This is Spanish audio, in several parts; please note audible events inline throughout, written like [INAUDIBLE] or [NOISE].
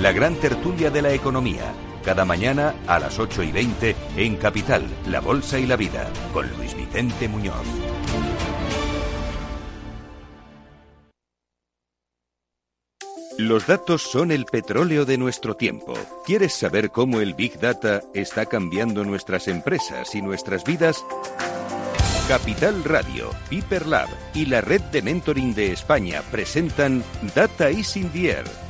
La gran tertulia de la economía, cada mañana a las 8 y 20 en Capital, La Bolsa y la Vida, con Luis Vicente Muñoz. Los datos son el petróleo de nuestro tiempo. ¿Quieres saber cómo el Big Data está cambiando nuestras empresas y nuestras vidas? Capital Radio, Piper Lab y la Red de Mentoring de España presentan Data is in the Air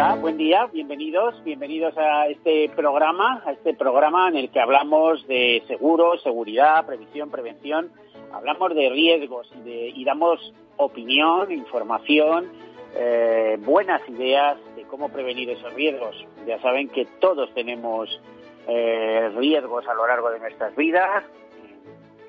Buen día, bienvenidos, bienvenidos a este programa, a este programa en el que hablamos de seguros, seguridad, previsión, prevención, hablamos de riesgos y, damos opinión, información, eh, buenas ideas de cómo prevenir esos riesgos. Ya saben que todos tenemos eh, riesgos a lo largo de nuestras vidas,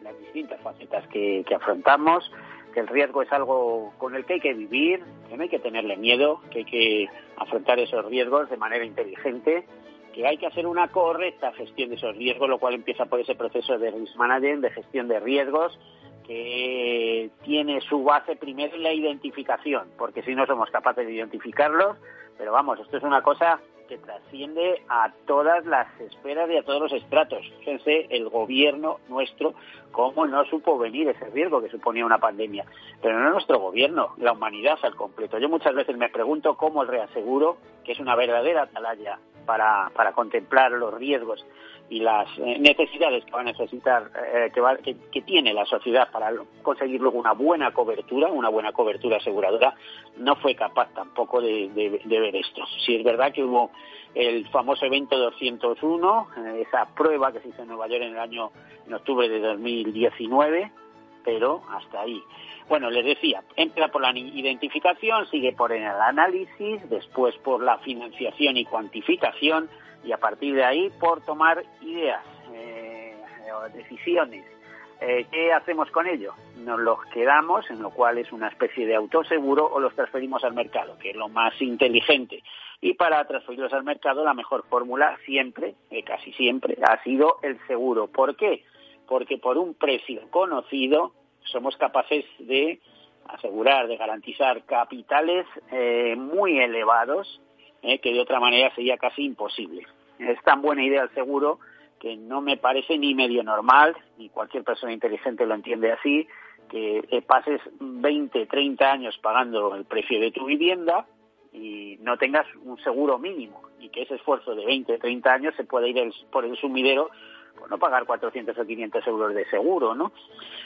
las distintas facetas que afrontamos que el riesgo es algo con el que hay que vivir, que no hay que tenerle miedo, que hay que afrontar esos riesgos de manera inteligente, que hay que hacer una correcta gestión de esos riesgos, lo cual empieza por ese proceso de risk management, de gestión de riesgos, que tiene su base primero en la identificación, porque si no somos capaces de identificarlos, pero vamos, esto es una cosa que trasciende a todas las esferas y a todos los estratos. Fíjense, el gobierno nuestro, cómo no supo venir ese riesgo que suponía una pandemia. Pero no nuestro gobierno, la humanidad al completo. Yo muchas veces me pregunto cómo el reaseguro, que es una verdadera atalaya para, para contemplar los riesgos y las eh, necesidades que va a necesitar, eh, que, que, tiene la sociedad para conseguir luego una buena cobertura, una buena cobertura aseguradora, no fue capaz tampoco de, ver esto. Si es verdad que hubo el famoso evento 201, eh, esa prueba que se hizo en Nueva York en el año, en octubre de 2019, pero hasta ahí. Bueno, les decía, entra por la identificación, sigue por el análisis, después por la financiación y cuantificación, y a partir de ahí por tomar ideas eh, o decisiones. Eh, ¿Qué hacemos con ello? Nos los quedamos, en lo cual es una especie de autoseguro, o los transferimos al mercado, que es lo más inteligente. Y para transferirlos al mercado, la mejor fórmula siempre, eh, casi siempre, ha sido el seguro. ¿Por qué? Porque por un precio conocido somos capaces de asegurar, de garantizar capitales muy elevados ¿eh? que de otra manera sería casi imposible. Es tan buena idea el seguro que no me parece ni medio normal, ni cualquier persona inteligente lo entiende así, que pases 20, 30 años pagando el precio de tu vivienda y no tengas un seguro mínimo y que ese esfuerzo de 20, 30 años se pueda ir por el sumidero pues no pagar 400 o 500 euros de seguro, ¿no?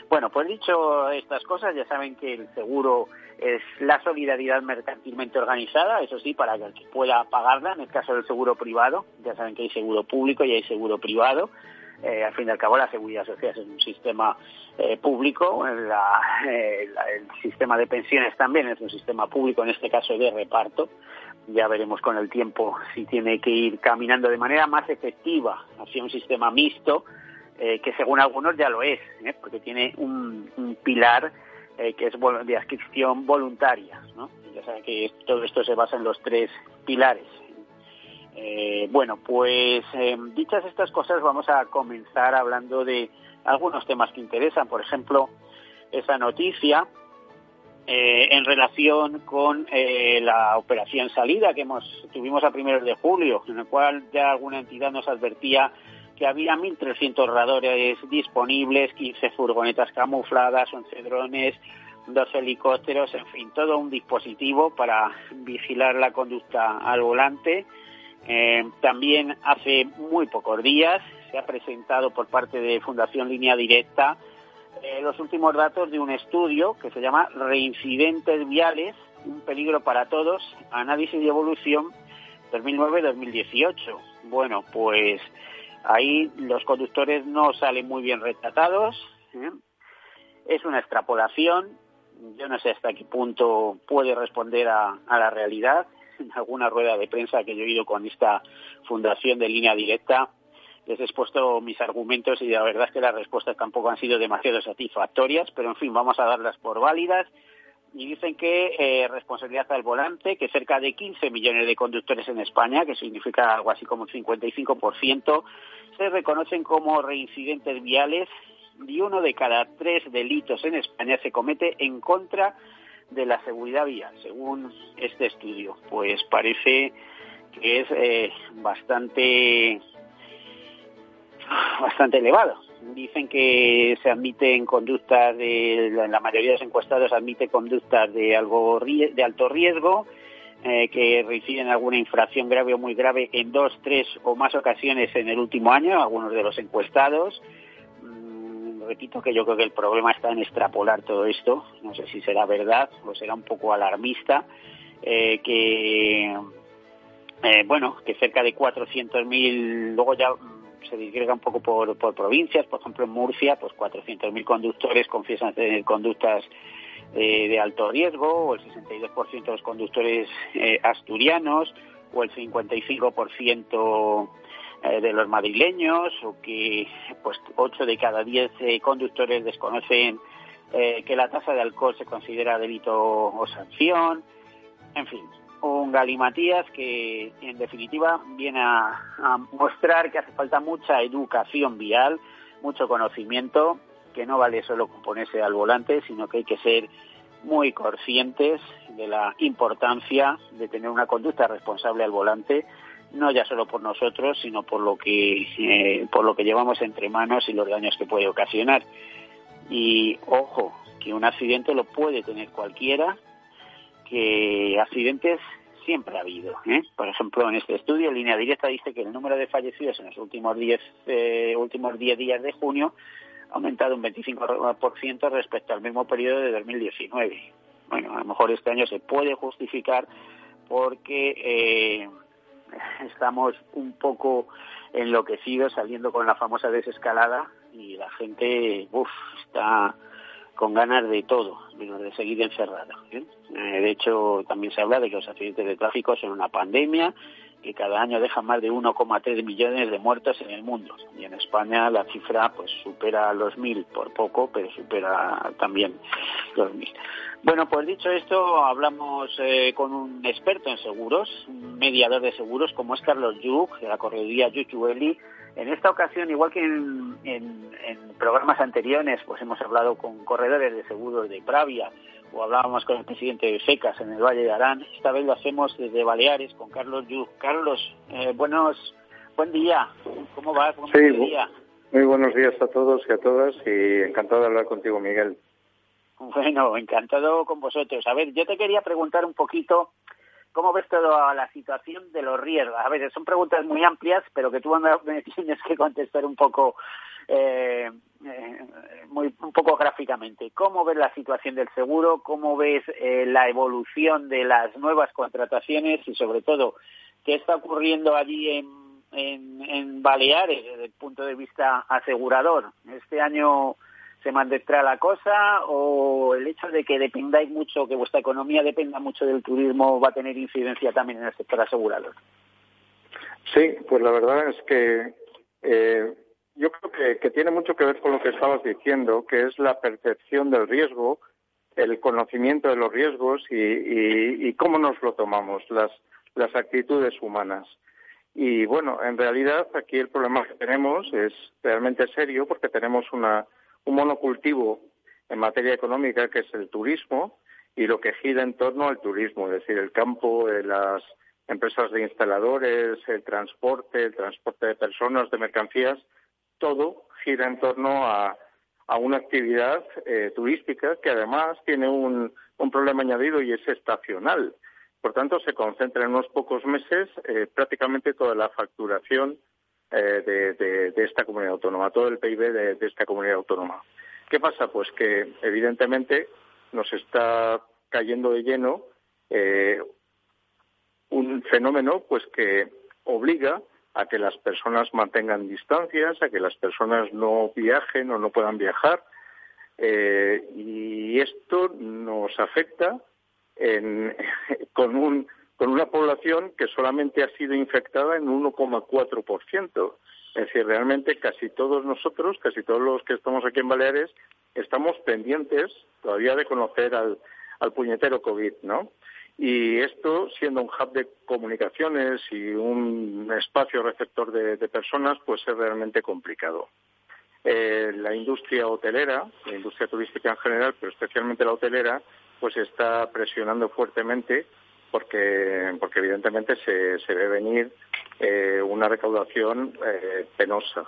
Bueno, pues dicho estas cosas, ya saben que el seguro es la solidaridad mercantilmente organizada, eso sí, para que pueda pagarla, en el caso del seguro privado, ya saben que hay seguro público y hay seguro privado, eh, al fin y al cabo la seguridad social es un sistema eh, público, eh, el sistema de pensiones también es un sistema público, en este caso de reparto. Ya veremos con el tiempo si tiene que ir caminando de manera más efectiva hacia un sistema mixto, que según algunos ya lo es, porque tiene un, pilar que es de adscripción voluntaria. Ya saben que todo esto se basa en los tres pilares, eh, bueno, pues eh, dichas estas cosas vamos a comenzar hablando de algunos temas que interesan. Por ejemplo, esa noticia eh, en relación con la operación salida que hemos tuvimos a primeros de julio, en el cual ya alguna entidad nos advertía que había 1.300 radores disponibles, 15 furgonetas camufladas, 11 drones, dos helicópteros, en fin, todo un dispositivo para vigilar la conducta al volante eh, también hace muy pocos días se ha presentado por parte de Fundación Línea Directa eh, los últimos datos de un estudio que se llama Reincidentes Viales, un peligro para todos, análisis y evolución 2009-2018. Bueno, pues ahí los conductores no salen muy bien retratados. ¿eh? Es una extrapolación. Yo no sé hasta qué punto puede responder a la realidad en alguna rueda de prensa que yo he ido con esta fundación de línea directa, les he expuesto mis argumentos y la verdad es que las respuestas tampoco han sido demasiado satisfactorias, pero en fin, vamos a darlas por válidas. Y dicen que eh, responsabilidad al volante, que cerca de 15 millones de conductores en España, que significa algo así como el 55%, se reconocen como reincidentes viales y uno de cada tres delitos en España se comete en contra la seguridad vial, según este estudio. Pues parece que es eh, bastante bastante elevado. Dicen que se admiten conductas de la mayoría de los encuestados admite conductas de algo de alto riesgo eh, que reciben alguna infracción grave o muy grave en dos, tres o más ocasiones en el último año, algunos de los encuestados repito que yo creo que el problema está en extrapolar todo esto, no sé si será verdad o será un poco alarmista, eh, que, eh, bueno, que cerca de 400.000, luego ya se disgrega un poco por, provincias, por ejemplo en Murcia, pues 400.000 conductores confiesan tener conductas eh, de alto riesgo, o el 62% de los conductores asturianos, o el 55% eh, de los madrileños o que pues 8 de cada 10 eh, conductores desconocen eh, que la tasa de alcohol se considera delito o sanción. En fin, un galimatías que en definitiva viene a, mostrar que hace falta mucha educación vial, mucho conocimiento, que no vale solo ponerse al volante, sino que hay que ser muy conscientes de la importancia de tener una conducta responsable al volante no ya solo por nosotros, sino por lo que eh, por lo que llevamos entre manos y los daños que puede ocasionar. Y ojo, que un accidente lo puede tener cualquiera, que accidentes siempre ha habido. ¿eh? Por ejemplo, en este estudio, Línea Directa dice que el número de fallecidos en los últimos 10 eh, últimos 10 días de junio ha aumentado un 25% respecto al mismo periodo de 2019. Bueno, a lo mejor este año se puede justificar porque eh, [LAUGHS] estamos un poco enloquecidos saliendo con la famosa desescalada y la gente uf, está con ganas de todo, menos de seguir encerrada. ¿eh? Eh, de hecho, también se habla de que los accidentes de tráfico son una pandemia que cada año deja más de 1,3 millones de muertos en el mundo. Y en España la cifra pues supera los mil por poco, pero supera también los mil. Bueno, pues dicho esto, hablamos eh, con un experto en seguros, un mediador de seguros, como es Carlos Yuk, de la correduría Yuchueli. En esta ocasión, igual que en, programas anteriores, pues hemos hablado con corredores de seguros de Pravia o hablábamos con el presidente de FECAS en el Valle de Arán. Esta vez lo hacemos desde Baleares con Carlos Yuk. Carlos, eh, buenos, buen día. ¿Cómo vas? sí, día? Muy buenos días a todos y a todas y encantado de hablar contigo, Miguel. Bueno, encantado con vosotros. A ver, yo te quería preguntar un poquito ¿Cómo ves toda la situación de los riesgos? A ver, son preguntas muy amplias, pero que tú [LAUGHS] me tienes que contestar un poco, eh, eh, muy, un poco gráficamente. ¿Cómo ves la situación del seguro? ¿Cómo ves eh, la evolución de las nuevas contrataciones y, sobre todo, qué está ocurriendo allí en, en, Baleares desde el punto de vista asegurador? Este año se mantendrá la cosa o el hecho de que dependáis mucho, que vuestra economía dependa mucho del turismo va a tener incidencia también en el sector asegurador? Sí, pues la verdad es que eh, yo creo que, tiene mucho que ver con lo que estabas diciendo, que es la percepción del riesgo, el conocimiento de los riesgos y, y cómo nos lo tomamos, las, las actitudes humanas. Y bueno, en realidad aquí el problema que tenemos es realmente serio porque tenemos una un monocultivo en materia económica que es el turismo y lo que gira en torno al turismo, es decir, el campo, las empresas de instaladores, el transporte, el transporte de personas, de mercancías, todo gira en torno a, una actividad eh, turística que además tiene un, problema añadido y es estacional. Por tanto, se concentra en unos pocos meses eh, prácticamente toda la facturación eh, de, esta comunidad autónoma, todo el PIB de, esta comunidad autónoma. ¿Qué pasa? Pues que evidentemente nos está cayendo de lleno eh, un fenómeno pues que obliga a que las personas mantengan distancias, a que las personas no viajen o no puedan viajar. Eh, y esto nos afecta [LAUGHS] con un con una población que solamente ha sido infectada en 1,4%. Es decir, realmente casi todos nosotros, casi todos los que estamos aquí en Baleares, estamos pendientes todavía de conocer al, puñetero COVID, ¿no? Y esto, siendo un hub de comunicaciones y un espacio receptor de, personas, pues es realmente complicado. Eh, la industria hotelera, la industria turística en general, pero especialmente la hotelera, pues está presionando fuertemente porque, porque evidentemente se, se ve venir eh, una recaudación eh, penosa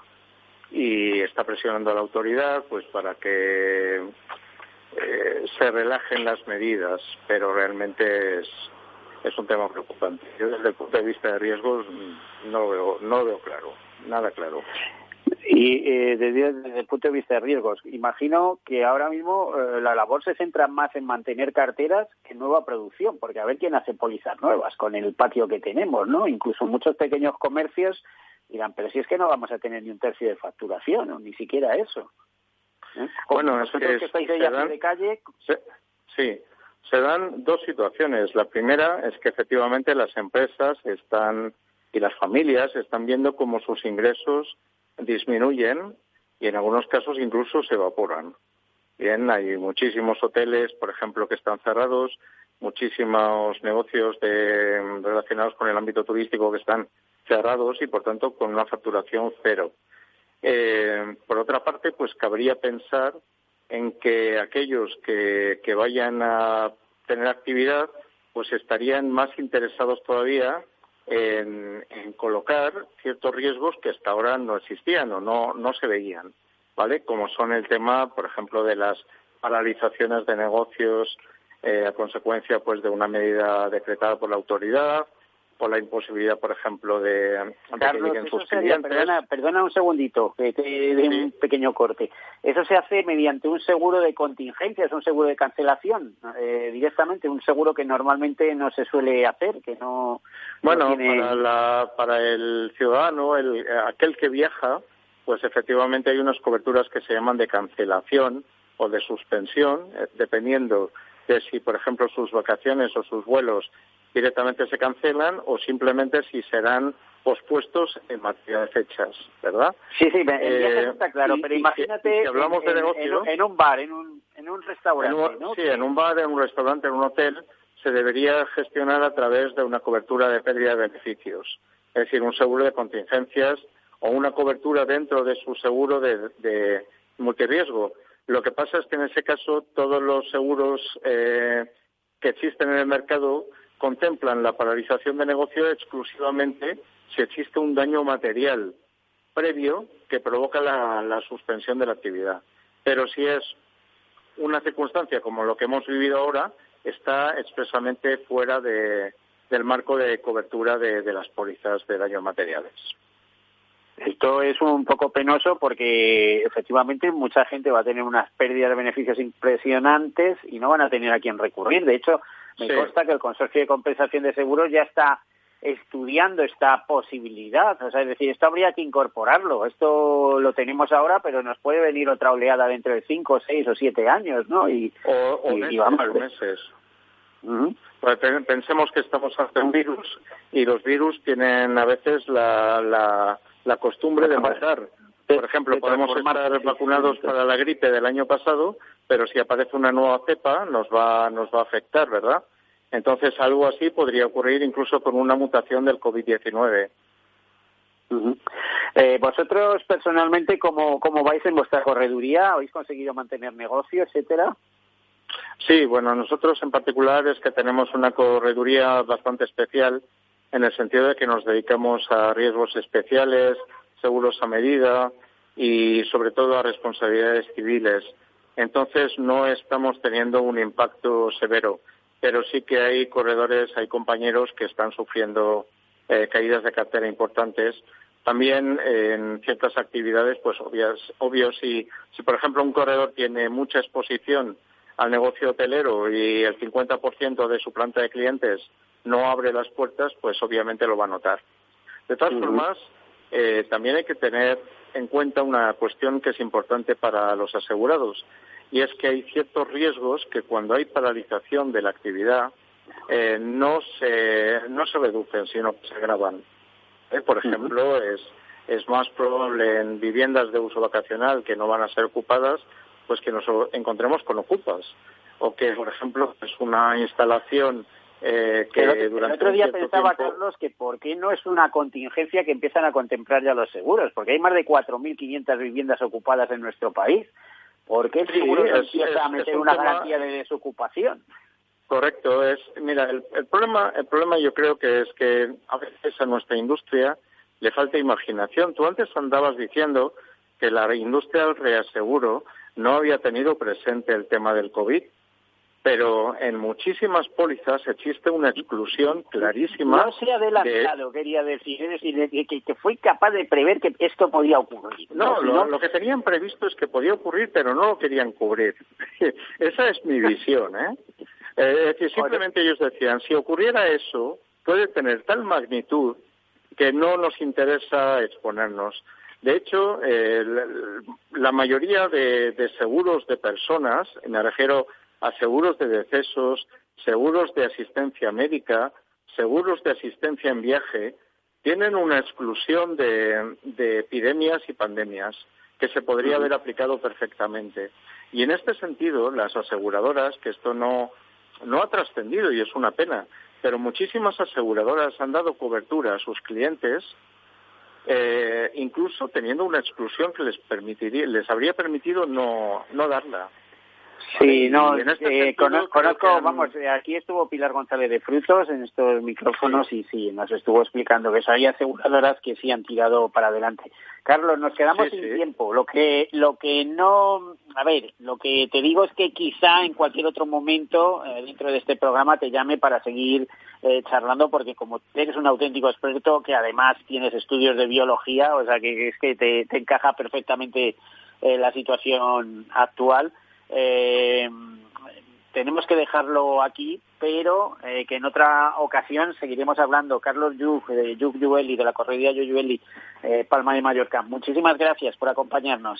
y está presionando a la autoridad pues para que eh, se relajen las medidas, pero realmente es, es un tema preocupante. Yo desde el punto de vista de riesgos no lo veo, no lo veo claro, nada claro. Y eh, desde, el punto de vista de riesgos, imagino que ahora mismo eh, la labor se centra más en mantener carteras que en nueva producción, porque a ver quién hace pólizas nuevas con el patio que tenemos, ¿no? Incluso muchos pequeños comercios dirán, pero si es que no vamos a tener ni un tercio de facturación, o ni siquiera eso. ¿Eh? Bueno, es que, estáis de calle... sí, se dan dos situaciones. La primera es que efectivamente las empresas están y las familias están viendo cómo sus ingresos disminuyen y en algunos casos incluso se evaporan. Bien, hay muchísimos hoteles, por ejemplo, que están cerrados, muchísimos negocios relacionados con el ámbito turístico que están cerrados y, por tanto, con una facturación cero. Eh, por otra parte, pues cabría pensar en que aquellos que, que vayan a tener actividad, pues estarían más interesados todavía en, colocar ciertos riesgos que hasta ahora no existían o no, se veían, ¿vale? Como son el tema, por ejemplo, de las paralizaciones de negocios eh, a consecuencia pues de una medida decretada por la autoridad por la imposibilidad, por ejemplo, de, Carlos, Perdona, perdona, un segundito, que te dé un pequeño corte. Eso se hace mediante un seguro de contingencia, es un seguro de cancelación, eh, directamente, un seguro que normalmente no se suele hacer, que no... Bueno, para, para el ciudadano, el, aquel que viaja, pues efectivamente hay unas coberturas que se llaman de cancelación o de suspensión, eh, dependiendo de si, por ejemplo, sus vacaciones o sus vuelos directamente se cancelan o simplemente si serán pospuestos en materia de fechas, ¿verdad? Sí, sí, eh, está claro, pero imagínate hablamos en, de negocio, en, un bar, en un, en un restaurante, Sí, en un bar, en un restaurante, en un hotel, se debería gestionar a través de una cobertura de pérdida de beneficios, es decir, un seguro de contingencias o una cobertura dentro de su seguro de, de multirriesgo. Lo que pasa es que en ese caso todos los seguros eh, que existen en el mercado contemplan la paralización de negocio exclusivamente si existe un daño material previo que provoca la, suspensión de la actividad. Pero si es una circunstancia como lo que hemos vivido ahora, está expresamente fuera de, del marco de cobertura de, de las pólizas de daños materiales. Esto es un poco penoso porque efectivamente mucha gente va a tener unas pérdidas de beneficios impresionantes y no van a tener a quién recurrir. De hecho, me consta que el Consorcio de Compensación de Seguros ya está estudiando esta posibilidad. O sea, es decir, esto habría que incorporarlo. Esto lo tenemos ahora, pero nos puede venir otra oleada dentro de cinco, seis o siete años, ¿no? Y, o, meses, pues pensemos que estamos ante un virus y los virus tienen a veces la, la, la costumbre de matar. Por ejemplo, podemos estar vacunados para la gripe del año pasado, pero si aparece una nueva cepa nos va, nos va a afectar, ¿verdad? Entonces, algo así podría ocurrir incluso con una mutación del COVID-19. eh, vosotros personalmente, ¿cómo, ¿cómo vais en vuestra correduría? ¿Habéis conseguido mantener negocio, etcétera? Sí, bueno, nosotros en particular es que tenemos una correduría bastante especial en el sentido de que nos dedicamos a riesgos especiales, seguros a medida y sobre todo a responsabilidades civiles. Entonces no estamos teniendo un impacto severo pero sí que hay corredores, hay compañeros que están sufriendo eh, caídas de cartera importantes. También en ciertas actividades, pues obvias, obvio, si, si por ejemplo un corredor tiene mucha exposición al negocio hotelero y el 50% de su planta de clientes no abre las puertas, pues obviamente lo va a notar. De todas formas, eh, también hay que tener en cuenta una cuestión que es importante para los asegurados y es que hay ciertos riesgos que cuando hay paralización de la actividad eh, no, se, no se reducen, sino que se agravan. Eh, por ejemplo, es, es más probable en viviendas de uso vacacional que no van a ser ocupadas, pues que nos encontremos con ocupas. O que, por ejemplo, es una instalación eh, que el, durante el otro día pensaba, Carlos, que por qué no es una contingencia que empiezan a contemplar ya los seguros, porque hay más de 4.500 viviendas ocupadas en nuestro país. ¿Por qué el seguro empieza a meter una garantía de desocupación? Correcto, es mira el, problema el problema yo creo que es que a veces a nuestra industria le falta imaginación. Tú antes andabas diciendo que la industria del reaseguro no había tenido presente el tema del COVID pero en muchísimas pólizas existe una exclusión clarísima. No se ha adelantado, quería decir, es decir, que, que, fue capaz de prever que esto podía ocurrir. No, lo, que tenían previsto es que podía ocurrir, pero no lo querían cubrir. [LAUGHS] Esa es mi [LAUGHS] visión, ¿eh? eh es decir, simplemente ellos decían, si ocurriera eso, puede tener tal magnitud que no nos interesa exponernos. De hecho, eh, la, mayoría de, de, seguros de personas, me refiero a seguros de decesos, seguros de asistencia médica, seguros de asistencia en viaje, tienen una exclusión de, epidemias y pandemias que se podría haber aplicado perfectamente. Y en este sentido, las aseguradoras, que esto no, no ha trascendido y es una pena, pero muchísimas aseguradoras han dado cobertura a sus clientes, eh, incluso teniendo una exclusión que les permitiría, les habría permitido no, no darla. Sí, no, este eh, conozco, vamos, eh, aquí estuvo Pilar González de Frutos en estos micrófonos y sí, nos estuvo explicando que eso hay aseguradoras que sí han tirado para adelante. Carlos, nos quedamos sin tiempo. Lo que, lo que no, a ver, lo que te digo es que quizá en cualquier otro momento eh, dentro de este programa te llame para seguir charlando porque como eres un auténtico experto que además tienes estudios de biología, o sea que es que te, te encaja perfectamente la situación actual eh, tenemos que dejarlo aquí, pero eh, que en otra ocasión seguiremos hablando. Carlos Yug, de Yug Yueli, de la corredía Yug eh, Palma de Mallorca. Muchísimas gracias por acompañarnos.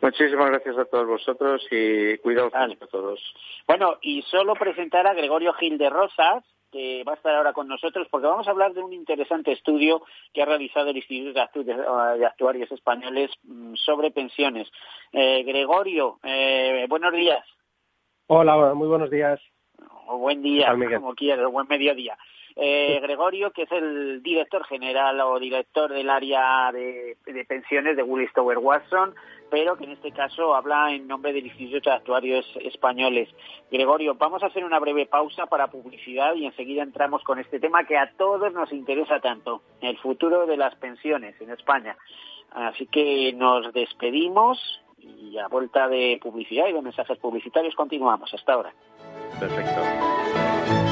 Muchísimas gracias a todos vosotros y cuidados a todos. Bueno, y solo presentar a Gregorio Gil de Rosas, que va a estar ahora con nosotros, porque vamos a hablar de un interesante estudio que ha realizado el Instituto de Actuarios Españoles mm, sobre pensiones. Eh, Gregorio, eh, buenos días. Hola, muy buenos días. O buen día, como quieras, buen mediodía. Eh, Gregorio, que es el director general o director del área de, pensiones de Willis Tower Watson, pero que en este caso habla en nombre del Instituto de Actuarios Españoles. Gregorio, vamos a hacer una breve pausa para publicidad y enseguida entramos con este tema que a todos nos interesa tanto, el futuro de las pensiones en España. Así que nos despedimos y a vuelta de publicidad y de mensajes publicitarios continuamos. Hasta ahora. Perfecto.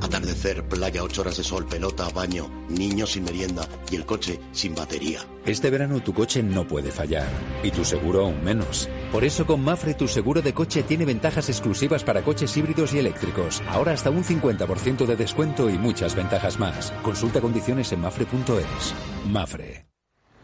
Atardecer, playa, ocho horas de sol, pelota, baño, niños sin merienda y el coche sin batería. Este verano tu coche no puede fallar y tu seguro aún menos. Por eso con Mafre tu seguro de coche tiene ventajas exclusivas para coches híbridos y eléctricos. Ahora hasta un 50% de descuento y muchas ventajas más. Consulta condiciones en mafre.es. Mafre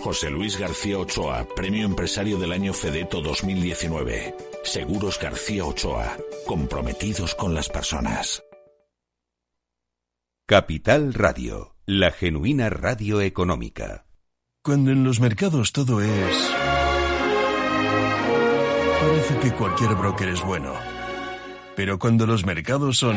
José Luis García Ochoa, Premio Empresario del Año Fedeto 2019. Seguros García Ochoa, comprometidos con las personas. Capital Radio, la genuina radio económica. Cuando en los mercados todo es... Parece que cualquier broker es bueno. Pero cuando los mercados son...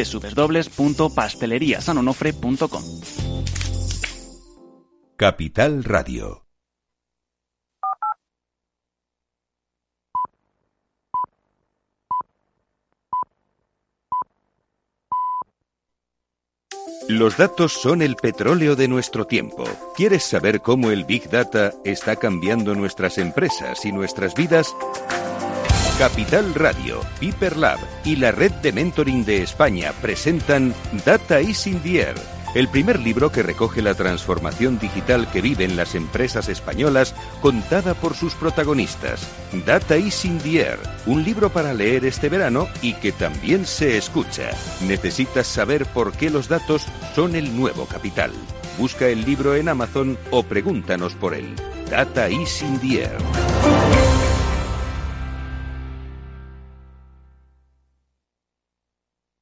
www.pasteleriasanonofre.com. Capital Radio. Los datos son el petróleo de nuestro tiempo. ¿Quieres saber cómo el Big Data está cambiando nuestras empresas y nuestras vidas? Capital Radio, Piper Lab y la Red de Mentoring de España presentan Data is in the Air el primer libro que recoge la transformación digital que viven las empresas españolas contada por sus protagonistas. Data is in the Air, un libro para leer este verano y que también se escucha. Necesitas saber por qué los datos son el nuevo capital. Busca el libro en Amazon o pregúntanos por él. Data is in the Air.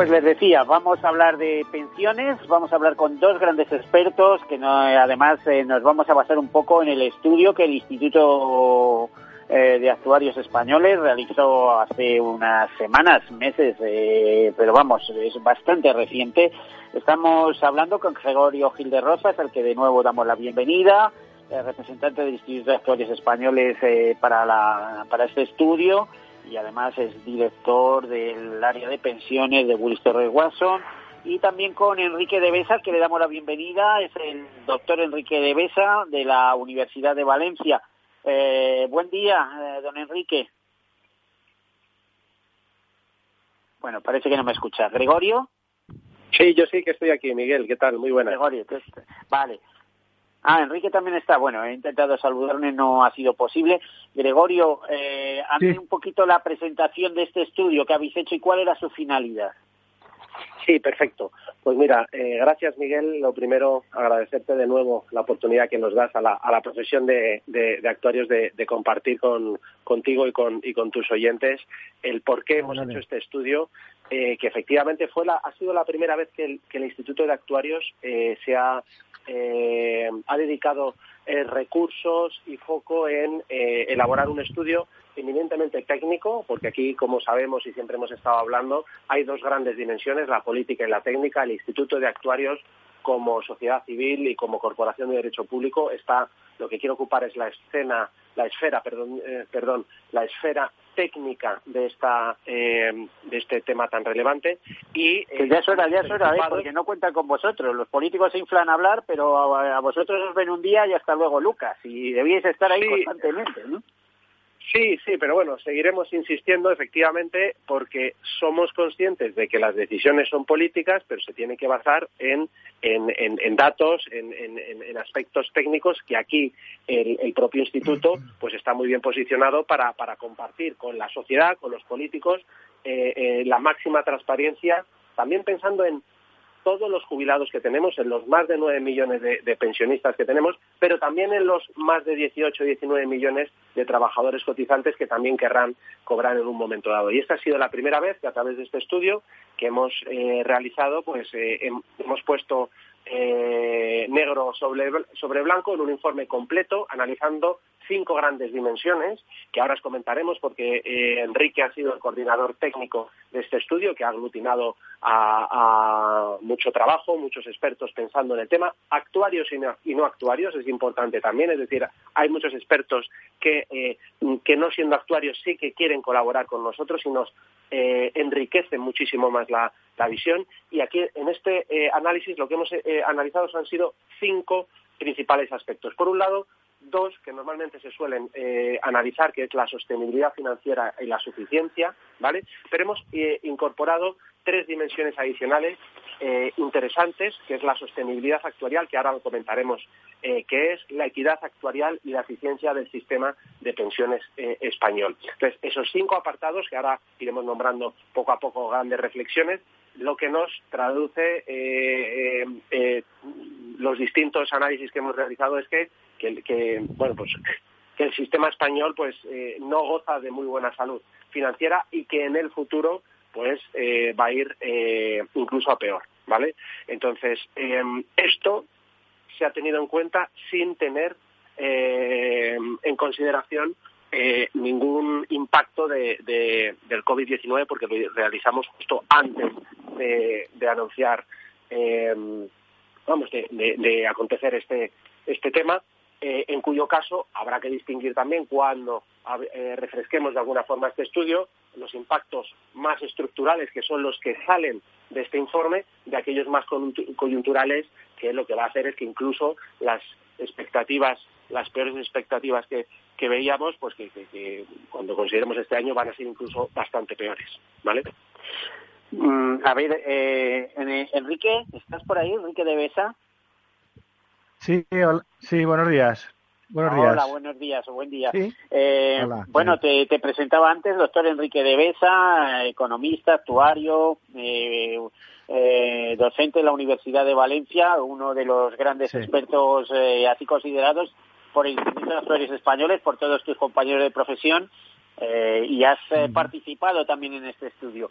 Pues les decía, vamos a hablar de pensiones, vamos a hablar con dos grandes expertos que además eh, nos vamos a basar un poco en el estudio que el Instituto eh, de Actuarios Españoles realizó hace unas semanas, meses, eh, pero vamos, es bastante reciente. Estamos hablando con Gregorio Gil de Rosas, al que de nuevo damos la bienvenida, representante del Instituto de Actuarios Españoles para, para este estudio y además es director del área de pensiones de Willis Torres Watson. Y también con Enrique de Besa, que le damos la bienvenida, es el doctor Enrique de Besa de la Universidad de Valencia. Eh, buen día, eh, don Enrique. Bueno, parece que no me escucha. ¿Gregorio? Sí, yo sí que estoy aquí, Miguel. ¿Qué tal? Muy buenas. Gregorio, vale. Ah, Enrique también está. Bueno, he intentado saludarme, no ha sido posible. Gregorio, eh, hazme un poquito la presentación de este estudio que habéis hecho y cuál era su finalidad. Sí, perfecto. Pues mira, eh, gracias Miguel. Lo primero, agradecerte de nuevo la oportunidad que nos das a la, a la profesión de, de, actuarios de, compartir con, contigo y con, y con tus oyentes el por qué hemos hecho este estudio, eh, que efectivamente fue la, ha sido la primera vez que el, que el Instituto de Actuarios eh, se ha eh, ha dedicado eh, recursos y foco en eh, elaborar un estudio eminentemente técnico, porque aquí, como sabemos y siempre hemos estado hablando, hay dos grandes dimensiones, la política y la técnica. El Instituto de Actuarios, como sociedad civil y como corporación de derecho público, está lo que quiere ocupar es la escena, la esfera, perdón, perdón la esfera técnica de esta eh, de este tema tan relevante y eh, ya es hora ya es hora ¿eh? porque no cuentan con vosotros los políticos se inflan a hablar pero a, vosotros os ven un día y hasta luego Lucas y debíais estar ahí constantemente ¿no? Sí, sí, pero bueno, seguiremos insistiendo efectivamente porque somos conscientes de que las decisiones son políticas, pero se tienen que basar en, en, datos, en, en, aspectos técnicos que aquí el, propio instituto pues está muy bien posicionado para, para compartir con la sociedad, con los políticos, eh, eh, la máxima transparencia, también pensando en todos los jubilados que tenemos, en los más de 9 millones de, pensionistas que tenemos, pero también en los más de 18 o 19 millones de trabajadores cotizantes que también querrán cobrar en un momento dado. Y esta ha sido la primera vez que a través de este estudio que hemos eh, realizado, pues eh, hemos puesto eh, negro sobre, sobre blanco en un informe completo analizando cinco grandes dimensiones que ahora os comentaremos porque eh, Enrique ha sido el coordinador técnico de este estudio que ha aglutinado a, mucho trabajo, muchos expertos pensando en el tema, actuarios y no, actuarios es importante también, es decir, hay muchos expertos que, eh, que no siendo actuarios sí que quieren colaborar con nosotros y nos eh, enriquecen muchísimo más la, visión y aquí en este análisis lo que hemos analizado han sido cinco principales aspectos. Por un lado, dos que normalmente se suelen eh, analizar, que es la sostenibilidad financiera y la suficiencia, ¿vale? Pero hemos eh, incorporado tres dimensiones adicionales eh, interesantes, que es la sostenibilidad actuarial, que ahora lo comentaremos, que es la equidad actuarial y la eficiencia del sistema de pensiones español. Entonces, esos cinco apartados, que ahora iremos nombrando poco a poco grandes reflexiones, lo que nos traduce los distintos análisis que hemos realizado es que que, bueno, pues, que el sistema español pues eh, no goza de muy buena salud financiera y que en el futuro pues eh, va a ir eh, incluso a peor, ¿vale? Entonces, em, esto se ha tenido en cuenta sin tener en consideración ningún impacto de, del COVID-19 porque lo realizamos justo antes de, anunciar, em, vamos, de, acontecer este, este tema eh, en cuyo caso habrá que distinguir también cuando eh, refresquemos de alguna forma este estudio los impactos más estructurales, que son los que salen de este informe, de aquellos más coyunturales, que lo que va a hacer es que incluso las expectativas, las peores expectativas que, veíamos, pues que, cuando consideremos este año van a ser incluso bastante peores, ¿vale? Mm, a ver, eh, Enrique, ¿estás por ahí? Enrique de Besa. Sí, sí, buenos días. Buenos días. Hola, buenos días o buen día. Eh, bueno, te, presentaba antes, doctor Enrique de Besa, economista, actuario, eh, eh, docente en la Universidad de Valencia, uno de los grandes expertos así considerados por el Instituto de Actuarios Españoles, por todos tus compañeros de profesión, y has participado también en este estudio.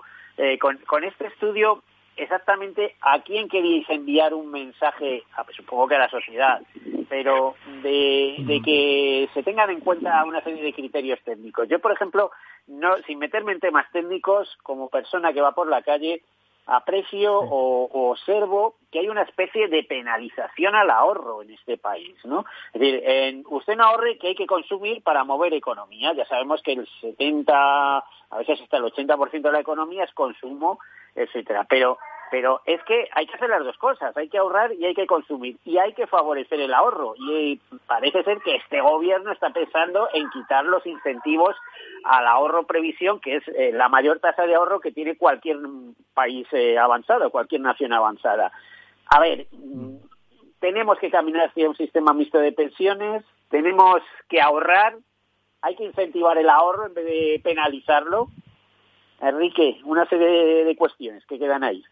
Con, con, este estudio exactamente a quién queréis enviar un mensaje, supongo que a la sociedad, pero de, que se tengan en cuenta una serie de criterios técnicos. Yo, por ejemplo, no, sin meterme en temas técnicos, como persona que va por la calle, aprecio o, observo que hay una especie de penalización al ahorro en este país, ¿no? Es decir, en, usted no ahorre que hay que consumir para mover economía. Ya sabemos que el 70, a veces hasta el 80% de la economía es consumo etcétera. Pero, pero es que hay que hacer las dos cosas, hay que ahorrar y hay que consumir y hay que favorecer el ahorro. Y parece ser que este gobierno está pensando en quitar los incentivos al ahorro previsión, que es eh, la mayor tasa de ahorro que tiene cualquier país eh, avanzado, cualquier nación avanzada. A ver, tenemos que caminar hacia un sistema mixto de pensiones, tenemos que ahorrar, hay que incentivar el ahorro en vez de penalizarlo Enrique, una serie de, cuestiones que quedan ahí.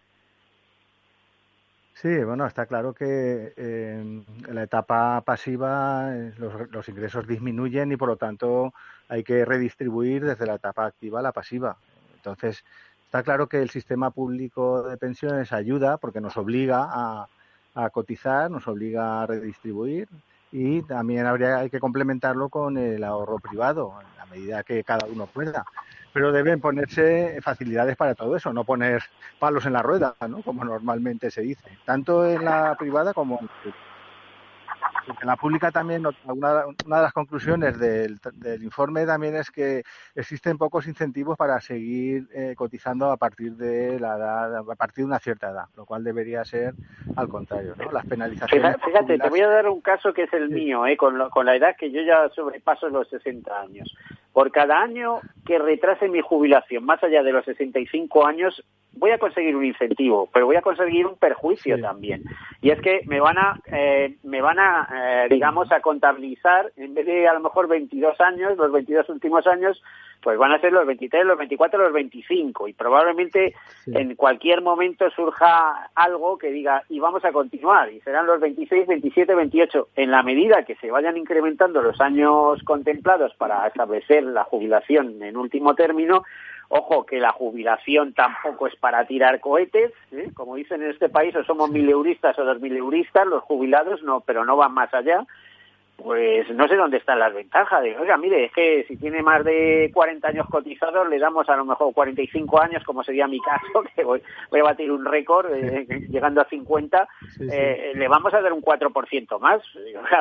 Sí, bueno, está claro que en la etapa pasiva eh, los, ingresos disminuyen y por lo tanto hay que redistribuir desde la etapa activa a la pasiva. Entonces, está claro que el sistema público de pensiones ayuda porque nos obliga a, a cotizar, nos obliga a redistribuir y también habría hay que complementarlo con el ahorro privado a medida que cada uno pueda pero deben ponerse facilidades para todo eso, no poner palos en la rueda, ¿no? Como normalmente se dice, tanto en la privada como en la pública también, una, una de las conclusiones del, informe también es que existen pocos incentivos para seguir eh, cotizando a partir de la edad, a partir de una cierta edad, lo cual debería ser al contrario, ¿no? Las penalizaciones. Fíjate, te voy a dar un caso que es el mío, ¿eh? con, con la edad que yo ya sobrepaso los 60 años. Por cada año que retrase mi jubilación más allá de los 65 años, voy a conseguir un incentivo, pero voy a conseguir un perjuicio también. Y es que me van a, eh, me van a, eh, digamos, a contabilizar, en vez de a lo mejor 22 años, los 22 últimos años, pues van a ser los 23, los 24, los 25 y probablemente en cualquier momento surja algo que diga y vamos a continuar y serán los 26, 27, 28 en la medida que se vayan incrementando los años contemplados para establecer la jubilación en último término Ojo, que la jubilación tampoco es para tirar cohetes, ¿eh? como dicen en este país, o somos mileuristas o dos mileuristas, los jubilados no, pero no van más allá pues no sé dónde están las ventajas. De, oiga, mire, es que si tiene más de 40 años cotizados, le damos a lo mejor 45 años, como sería mi caso, [LAUGHS] que voy, voy a batir un récord eh, llegando a 50, eh, le vamos a dar un 4% más.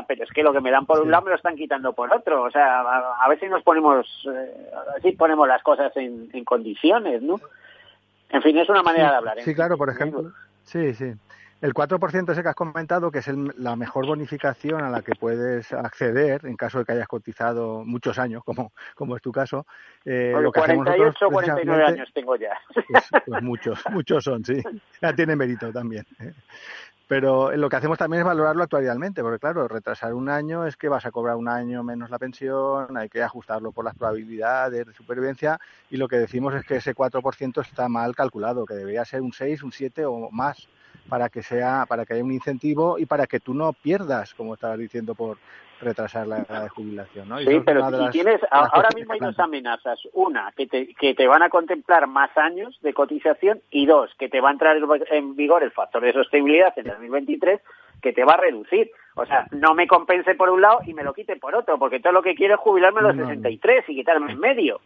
pero es que lo que me dan por un lado me lo están quitando por otro. O sea, a, ver si nos ponemos, eh, a ponemos las cosas en, en, condiciones, ¿no? En fin, es una manera de hablar. Sí, claro, por ejemplo. Sí, sí. El 4% ese que has comentado, que es la mejor bonificación a la que puedes acceder en caso de que hayas cotizado muchos años, como, como es tu caso. Eh, lo que 48 o 49 años tengo ya. [LAUGHS] Pues, pues, muchos, muchos son, sí. Ya tiene mérito también. ¿eh? Pero lo que hacemos también es valorarlo actuarialmente, porque claro, retrasar un año es que vas a cobrar un año menos la pensión, hay que ajustarlo por las probabilidades de supervivencia y lo que decimos es que ese 4% está mal calculado, que debería ser un 6, un 7 o más para que sea, para que haya un incentivo y para que tú no pierdas, como estabas diciendo, por retrasar la edad de jubilación, ¿no? sí, pero si tienes, ahora mismo hay dos amenazas. Una, que te, que te van a contemplar más años de cotización y dos, que te va a entrar en vigor el factor de sostenibilidad en 2023 que te va a reducir. O sea, no me compense por un lado y me lo quite por otro, porque todo lo que quiero es jubilarme a los 63 y quitarme en medio.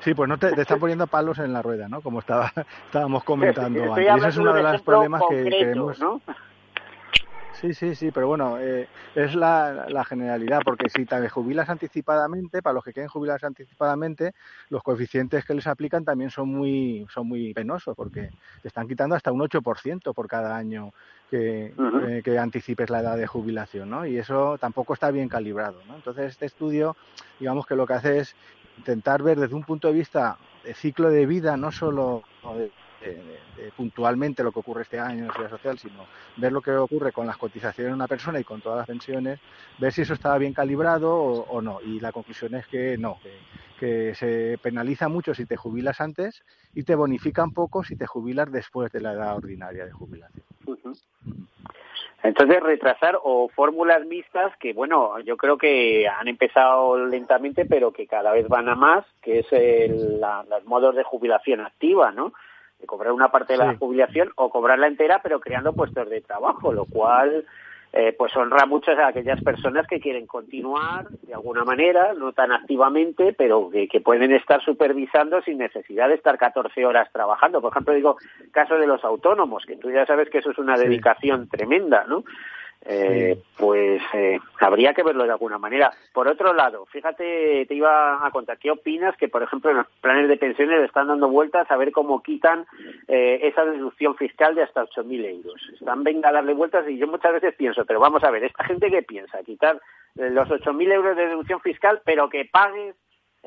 Sí, pues no te, te, están poniendo palos en la rueda, ¿no? Como estaba, estábamos comentando antes. ese es uno de los problemas que queremos. Sí, sí, sí, pero bueno, eh, es la, la, generalidad, porque si te jubilas anticipadamente, para los que quieren jubilarse anticipadamente, los coeficientes que les aplican también son muy, son muy penosos, porque te están quitando hasta un 8% por cada año que, eh, que, anticipes la edad de jubilación, ¿no? Y eso tampoco está bien calibrado, ¿no? Entonces, este estudio, digamos que lo que hace es intentar ver desde un punto de vista de ciclo de vida, no solo de, puntualmente lo que ocurre este año en la seguridad social, sino ver lo que ocurre con las cotizaciones de una persona y con todas las pensiones, ver si eso estaba bien calibrado o, no. Y la conclusión es que no, que, se penaliza mucho si te jubilas antes y te bonifican poco si te jubilas después de la edad ordinaria de jubilación. Entonces, retrasar o fórmulas mixtas que, bueno, yo creo que han empezado lentamente, pero que cada vez van a más, que es el, los modos de jubilación activa, ¿no? De cobrar una parte de la jubilación o cobrarla entera, pero creando puestos de trabajo, lo cual eh, pues honra mucho a aquellas personas que quieren continuar de alguna manera, no tan activamente, pero que, pueden estar supervisando sin necesidad de estar 14 horas trabajando. Por ejemplo, digo, caso de los autónomos, que tú ya sabes que eso es una dedicación tremenda, ¿no? Eh, pues eh, habría que verlo de alguna manera. Por otro lado, fíjate, te iba a contar, ¿qué opinas que, por ejemplo, en los planes de pensiones están dando vueltas a ver cómo quitan eh, esa deducción fiscal de hasta 8.000 euros? Están venga a darle vueltas y yo muchas veces pienso, pero vamos a ver, ¿esta gente qué piensa? Quitar eh, los 8.000 euros de deducción fiscal, pero que pagues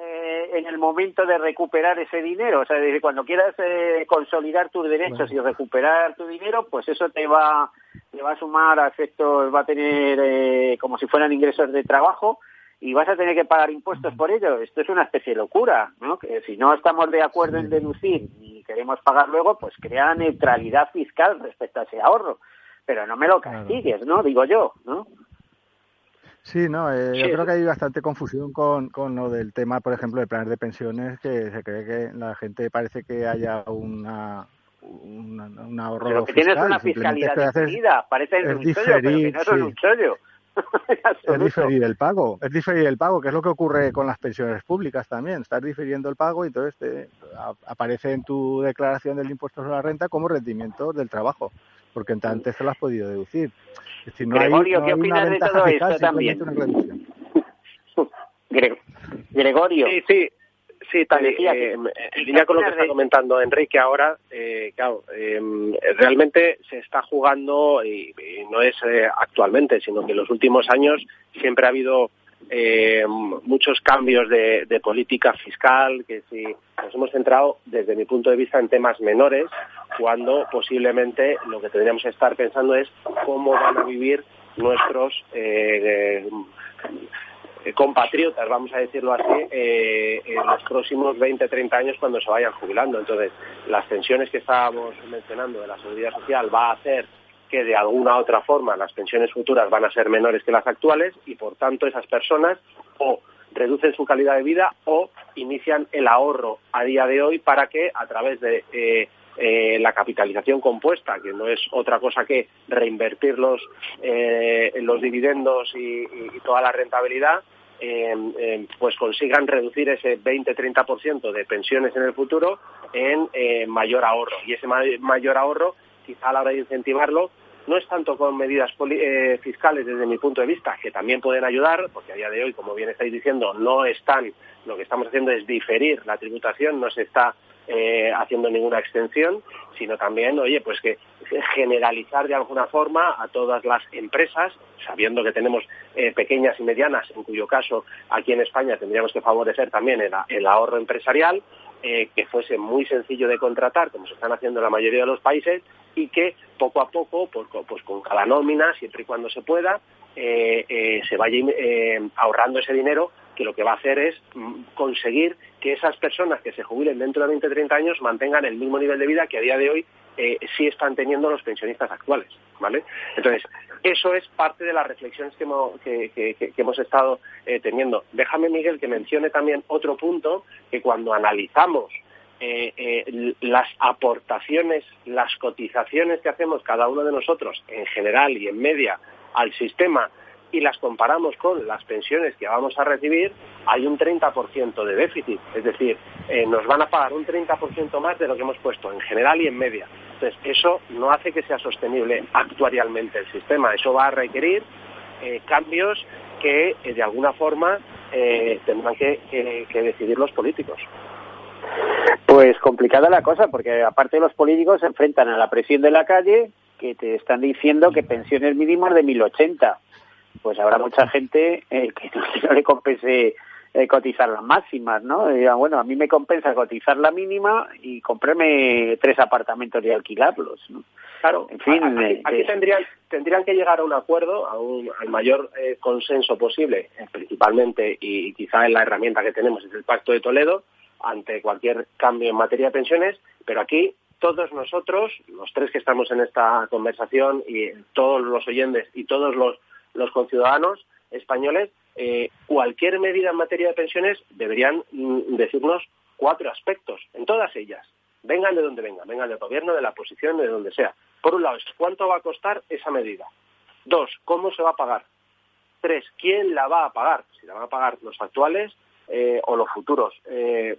eh, en el momento de recuperar ese dinero. O sea, desde cuando quieras eh, consolidar tus derechos y recuperar tu dinero, pues eso te va, te va a sumar a efectos, va a tener eh, como si fueran ingresos de trabajo y vas a tener que pagar impuestos por ello. Esto es una especie de locura, ¿no? Que si no estamos de acuerdo en deducir y queremos pagar luego, pues crea neutralidad fiscal respecto a ese ahorro. Pero no me lo castigues, ¿no? Digo yo, ¿no? Sí, no, eh, yo creo que hay bastante confusión con, con lo del tema, por ejemplo, de planes de pensiones, que se cree que la gente parece que haya una, un ahorro Pero que tienes una fiscalidad definida, parece un chollo, pero que no es un chollo. [LAUGHS] es diferir el pago, es diferir el pago, que es lo que ocurre con las pensiones públicas también. Estás difiriendo el pago y entonces te, aparece en tu declaración del impuesto sobre la renta como rendimiento del trabajo, porque antes te lo has podido deducir. Gregorio, ¿qué opinas de todo esto también? [LAUGHS] Gregorio. Sí, sí. Sí, tal, eh, línea con lo que está comentando Enrique ahora, eh, claro, eh, realmente se está jugando, y, no es eh, actualmente, sino que en los últimos años siempre ha habido eh, muchos cambios de, política fiscal, que si nos hemos centrado, desde mi punto de vista, en temas menores, cuando posiblemente lo que tendríamos que estar pensando es cómo van a vivir nuestros eh, eh, compatriotas, vamos a decirlo así, eh, en los próximos 20, 30 años cuando se vayan jubilando. Entonces, las pensiones que estábamos mencionando de la seguridad social va a hacer que de alguna otra forma las pensiones futuras van a ser menores que las actuales y por tanto esas personas o reducen su calidad de vida o inician el ahorro a día de hoy para que a través de eh, eh, la capitalización compuesta, que no es otra cosa que reinvertir los, eh, los dividendos y, toda la rentabilidad, pues consigan reducir ese 20-30% de pensiones en el futuro en mayor ahorro. Y ese mayor ahorro, quizá a la hora de incentivarlo, no es tanto con medidas eh, fiscales desde mi punto de vista, que también pueden ayudar, porque a día de hoy, como bien estáis diciendo, no están, lo que estamos haciendo es diferir la tributación, no se está eh, haciendo ninguna extensión, sino también, oye, pues que generalizar de alguna forma a todas las empresas, sabiendo que tenemos eh, pequeñas y medianas, en cuyo caso aquí en España tendríamos que favorecer también el ahorro empresarial, que fuese muy sencillo de contratar, como se están haciendo en la mayoría de los países, y que poco a poco, pues, pues con cada nómina, siempre y cuando se pueda, eh, eh, se vaya ahorrando ese dinero que lo que va a hacer es mm, conseguir que esas personas que se jubilen dentro de 20 o 30 años mantengan el mismo nivel de vida que a día de hoy eh, sí están teniendo los pensionistas actuales, ¿vale? Entonces, eso es parte de las reflexiones que hemos, que, hemos estado eh, teniendo. Déjame, Miguel, que mencione también otro punto, que cuando analizamos eh, las aportaciones, las cotizaciones que hacemos cada uno de nosotros, en general y en media, al sistema, y las comparamos con las pensiones que vamos a recibir, hay un 30% de déficit. Es decir, nos van a pagar un 30% más de lo que hemos puesto en general y en media. Entonces, eso no hace que sea sostenible actuarialmente el sistema. Eso va a requerir eh, cambios que, eh, de alguna forma, eh, tendrán que, decidir los políticos. Pues complicada la cosa, porque aparte los políticos se enfrentan a la presión de la calle, que te están diciendo que pensiones mínimas de 1080. Pues habrá mucha gente [LAUGHS] que no le compense eh, cotizar las máximas, ¿no? Y, bueno, a mí me compensa cotizar la mínima y comprarme tres apartamentos y alquilarlos, ¿no? Claro, en fin, aquí, eh, tendrían, tendrían que llegar a un acuerdo, a un, al mayor eh, consenso posible, principalmente, y quizá en la herramienta que tenemos es el Pacto de Toledo, ante cualquier cambio en materia de pensiones, pero aquí todos nosotros, los tres que estamos en esta conversación, y todos los oyentes y todos los, conciudadanos españoles, eh, cualquier medida en materia de pensiones deberían mm, decirnos cuatro aspectos, en todas ellas. Vengan de donde vengan, vengan del gobierno, de la oposición, de donde sea. Por un lado, cuánto va a costar esa medida. Dos, cómo se va a pagar. Tres, quién la va a pagar. Si la van a pagar los actuales eh, o los futuros eh,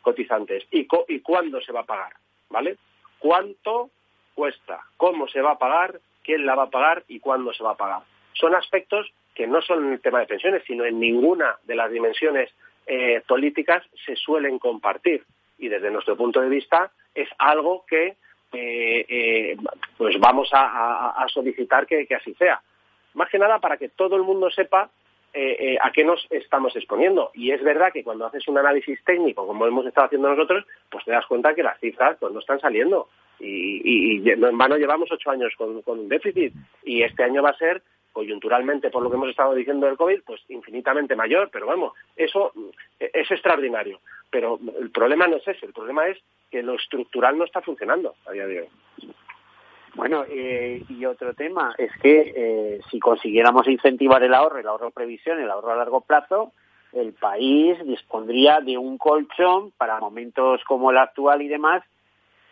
cotizantes. Y, y cuándo se va a pagar. ¿Vale? ¿Cuánto cuesta? ¿Cómo se va a pagar? ¿Quién la va a pagar? ¿Y cuándo se va a pagar? Son aspectos que no son en el tema de pensiones, sino en ninguna de las dimensiones eh, políticas se suelen compartir. Y desde nuestro punto de vista es algo que eh, eh, pues vamos a, solicitar que, así sea. Más que nada para que todo el mundo sepa a qué nos estamos exponiendo. Y es verdad que cuando haces un análisis técnico, como hemos estado haciendo nosotros, pues te das cuenta que las cifras pues, no están saliendo. Y, y, en vano llevamos ocho años con, con un déficit y este año va a ser coyunturalmente por lo que hemos estado diciendo del COVID, pues infinitamente mayor, pero vamos, eso es extraordinario. Pero el problema no es ese, el problema es que lo estructural no está funcionando a día de hoy. Bueno, eh, y otro tema es que eh, si consiguiéramos incentivar el ahorro, el ahorro previsión, el ahorro a largo plazo, el país dispondría de un colchón para momentos como el actual y demás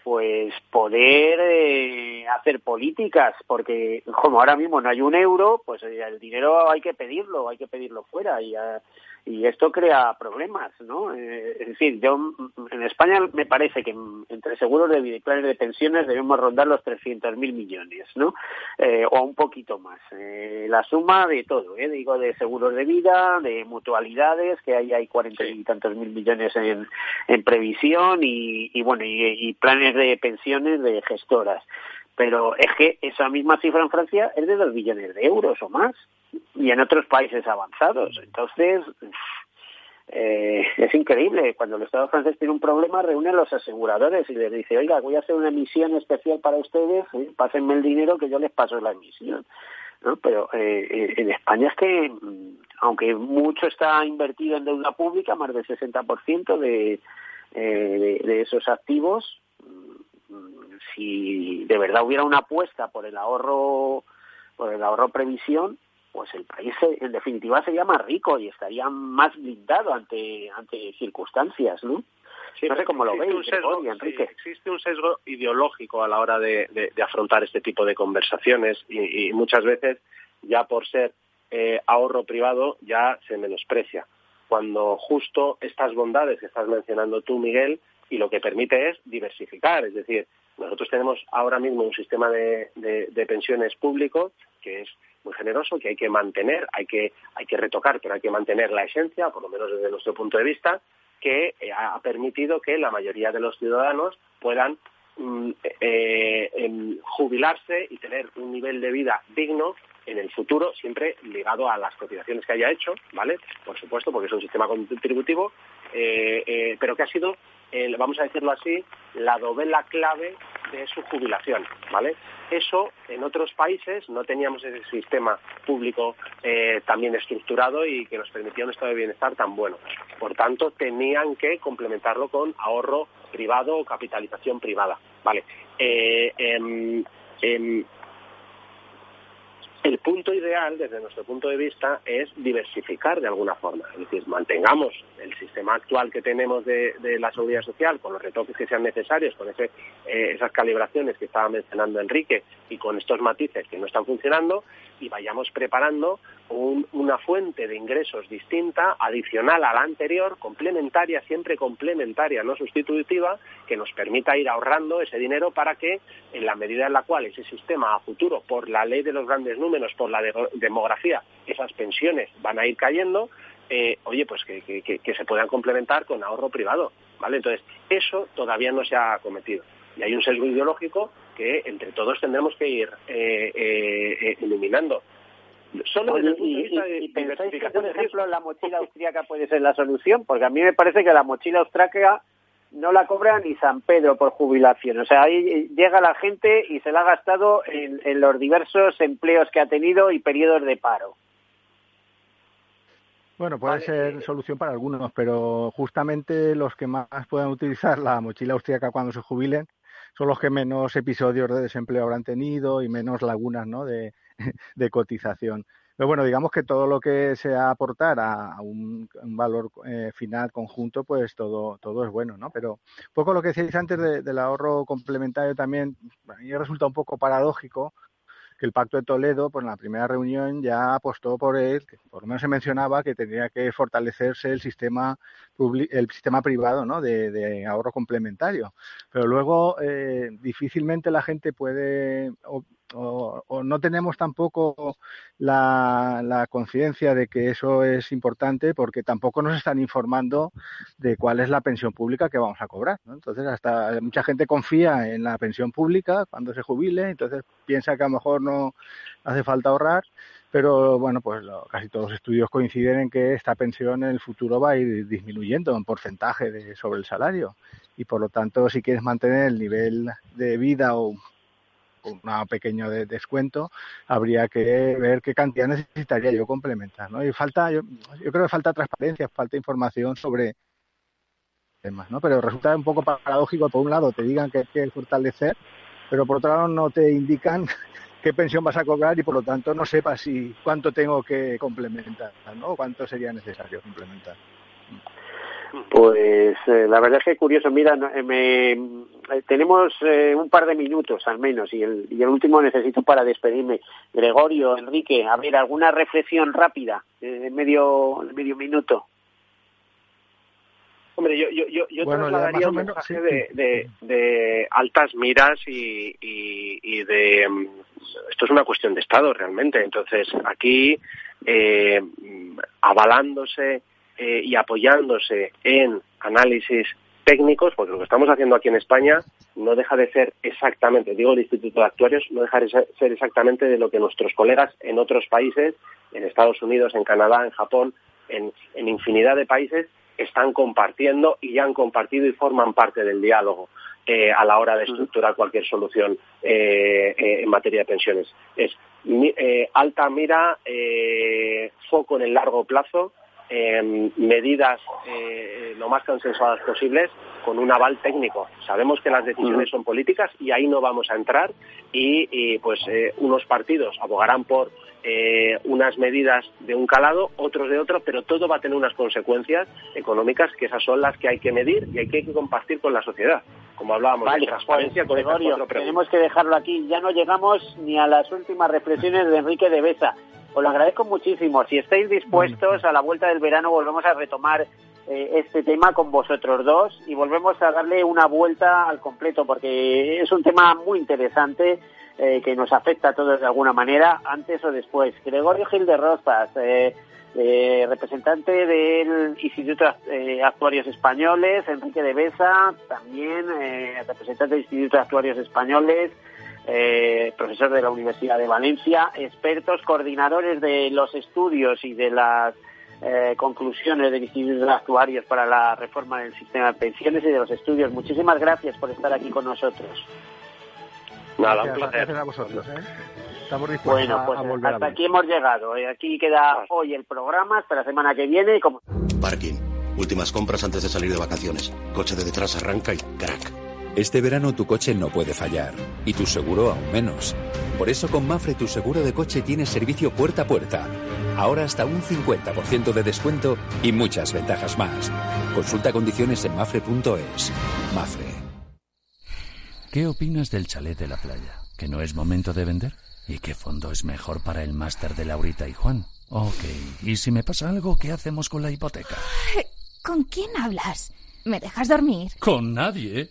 pues poder eh, hacer políticas, porque como ahora mismo no hay un euro, pues eh, el dinero hay que pedirlo, hay que pedirlo fuera. Y, eh, y esto crea problemas, ¿no? es decir, yo en España me parece que entre seguros de vida y planes de pensiones debemos rondar los 300.000 millones, ¿no? o un poquito más. la suma de todo, ¿eh? Digo, de seguros de vida, de mutualidades, que ahí hay cuarenta y tantos mil millones en, en previsión y, y bueno, y, y planes de pensiones de gestoras. Pero es que esa misma cifra en Francia es de dos billones de euros o más, y en otros países avanzados. Entonces, eh, es increíble. Cuando el Estado francés tiene un problema, reúne a los aseguradores y les dice, oiga, voy a hacer una emisión especial para ustedes, ¿eh? pásenme el dinero que yo les paso la emisión. ¿No? Pero eh, en España es que, mm, aunque mucho está invertido en deuda pública, más del 60% de, de, de esos activos si de verdad hubiera una apuesta por el ahorro por el ahorro previsión pues el país en definitiva sería más rico y estaría más blindado ante, ante circunstancias, ¿no? no sé cómo lo veis, sesgo, Enrique. existe un sesgo ideológico a la hora de, afrontar este tipo de conversaciones y, muchas veces ya por ser eh, ahorro privado ya se menosprecia. Cuando justo estas bondades que estás mencionando tú, Miguel, y lo que permite es diversificar, es decir, nosotros tenemos ahora mismo un sistema de, pensiones público que es muy generoso, que hay que mantener, hay que, hay que retocar, pero hay que mantener la esencia, por lo menos desde nuestro punto de vista, que eh, ha permitido que la mayoría de los ciudadanos puedan mm, eh, jubilarse y tener un nivel de vida digno en el futuro, siempre ligado a las cotizaciones que haya hecho, ¿vale? Por supuesto, porque es un sistema contributivo, eh, pero que ha sido vamos a decirlo así, la dovela clave de su jubilación, ¿vale? Eso en otros países no teníamos ese sistema público eh, también estructurado y que nos permitía un estado de bienestar tan bueno. Por tanto, tenían que complementarlo con ahorro privado o capitalización privada, ¿vale? Eh, em, em, el punto ideal, desde nuestro punto de vista, es diversificar de alguna forma. Es decir, mantengamos el sistema actual que tenemos de, la seguridad social con los retoques que sean necesarios, con eh, esas calibraciones que estaba mencionando Enrique y con estos matices que no están funcionando y vayamos preparando una fuente de ingresos distinta, adicional a la anterior, complementaria, siempre complementaria, no sustitutiva, que nos permita ir ahorrando ese dinero para que, en la medida en la cual ese sistema a futuro, por la ley de los grandes números, por la demografía, esas pensiones van a ir cayendo, eh, oye, pues que, que, se puedan complementar con ahorro privado, ¿vale? Entonces, eso todavía no se ha cometido. Y hay un sesgo ideológico que entre todos tendremos que ir eh, eh, eliminando. Solo desde el punto de vista de pensáis que, por ejemplo, la mochila austríaca puede ser la solución? Porque a mí me parece que la mochila austríaca no la cobra ni San Pedro por jubilación. O sea, ahí llega la gente y se la ha gastado en, en los diversos empleos que ha tenido y periodos de paro. Bueno, puede ser eh, solución para algunos, pero justamente los que más puedan utilizar la mochila austríaca cuando se jubilen son los que menos episodios de desempleo habrán tenido y menos lagunas ¿no? de, [LAUGHS] de cotización. Pero bueno, digamos que todo lo que sea aportar a, un, valor eh, final conjunto, pues todo, todo es bueno, ¿no? Pero un poco lo que decíais antes del ahorro complementario también, a mí resulta un poco paradójico que el Pacto de Toledo, pues en la primera reunión ya apostó por él, que por lo menos se mencionaba que tendría que fortalecerse el sistema el sistema privado ¿no? de, ahorro complementario. Pero luego eh, difícilmente la gente puede o, no tenemos tampoco la, conciencia de que eso es importante porque tampoco nos están informando de cuál es la pensión pública que vamos a cobrar. Entonces, hasta mucha gente confía en la pensión pública cuando se jubile, entonces piensa que a lo mejor no hace falta ahorrar, pero bueno, pues casi todos los estudios coinciden en que esta pensión en el futuro va a ir disminuyendo en porcentaje de, sobre el salario y por lo tanto si quieres mantener el nivel de vida o un pequeño descuento, habría que ver qué cantidad necesitaría yo complementar, ¿no? Y falta, yo, creo que falta transparencia, falta información sobre temas, ¿no? Pero resulta un poco paradójico, por un lado te digan que hay que fortalecer, pero por otro lado no te indican [LAUGHS] qué pensión vas a cobrar y por lo tanto no sepas si cuánto tengo que complementar, ¿no? Cuánto sería necesario complementar. Pues eh, la verdad es que curioso. Mira, eh, me, eh, tenemos un par de minutos al menos y el, y el último necesito para despedirme. Gregorio, Enrique, a ver, alguna reflexión rápida en medio, medio minuto. Hombre, yo, yo, yo, yo trasladaría un mensaje de, de, altas miras y, y, de... Mm, esto es una cuestión de Estado realmente. Entonces, aquí, eh, avalándose eh, y apoyándose en análisis técnicos, porque lo que estamos haciendo aquí en España no deja de ser exactamente, digo el Instituto de Actuarios, no deja de ser exactamente de lo que nuestros colegas en otros países, en Estados Unidos, en Canadá, en Japón, en, infinidad de países, están compartiendo y ya han compartido y forman parte del diálogo eh, a la hora de estructurar cualquier solución eh, en materia de pensiones. Es alta mira, foco en el largo plazo, em, medidas eh, lo más consensuadas posibles con un aval técnico. Sabemos que las decisiones son políticas y ahí no vamos a entrar y, pues eh, unos partidos abogarán por eh, unas medidas de un calado, otros de otro, pero todo va a tener unas consecuencias económicas que esas son las que hay que medir y hay que compartir con la sociedad. Como hablábamos de transparencia con Gregorio, tenemos que dejarlo aquí. Ya no llegamos ni a las últimas reflexiones de Enrique de Besa. Os lo agradezco muchísimo. Si estáis dispuestos, a la vuelta del verano volvemos a retomar eh, este tema con vosotros dos y volvemos a darle una vuelta al completo porque es un tema muy interesante eh, que nos afecta a todos de alguna manera, antes o después. Gregorio Gil de Rosas, eh, eh, representante del Instituto de Actuarios Españoles, Enrique de Besa, también representante del Instituto de Actuarios Españoles, profesor de la Universidad de Valencia, expertos, coordinadores de los estudios y de las conclusiones del Instituto de Actuarios para la reforma del sistema de pensiones y de los estudios. Muchísimas gracias por estar aquí con nosotros. Nada, un placer. Gracias a vosotros. ¿eh? Estamos dispuestos bueno, pues a, volver hasta aquí hemos llegado. ¿eh? Aquí queda hoy el programa, hasta la semana que viene. Como... Parking. Últimas compras antes de salir de vacaciones. Coche de detrás arranca y crack. Este verano tu coche no puede fallar y tu seguro aún menos. Por eso con Mafre tu seguro de coche tiene servicio puerta a puerta. Ahora hasta un 50% de descuento y muchas ventajas más. Consulta condiciones en mafre.es. Mafre. ¿Qué opinas del chalet de la playa? ¿Que no es momento de vender? ¿Y qué fondo es mejor para el máster de Laurita y Juan? Ok, ¿y si me pasa algo, qué hacemos con la hipoteca? ¿Con quién hablas? ¿Me dejas dormir? Con nadie.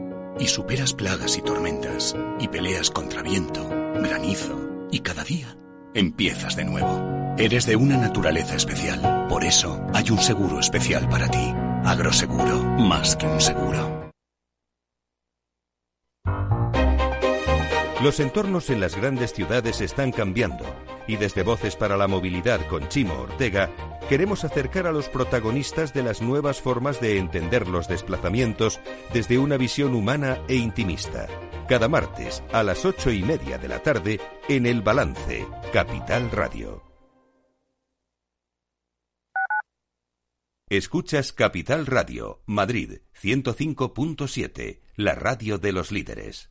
y superas plagas y tormentas, y peleas contra viento, granizo, y cada día empiezas de nuevo. Eres de una naturaleza especial, por eso hay un seguro especial para ti. Agroseguro, más que un seguro. Los entornos en las grandes ciudades están cambiando y desde Voces para la Movilidad con Chimo Ortega queremos acercar a los protagonistas de las nuevas formas de entender los desplazamientos desde una visión humana e intimista. Cada martes a las ocho y media de la tarde en El Balance, Capital Radio. Escuchas Capital Radio, Madrid 105.7, la radio de los líderes.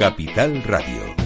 Capital Radio.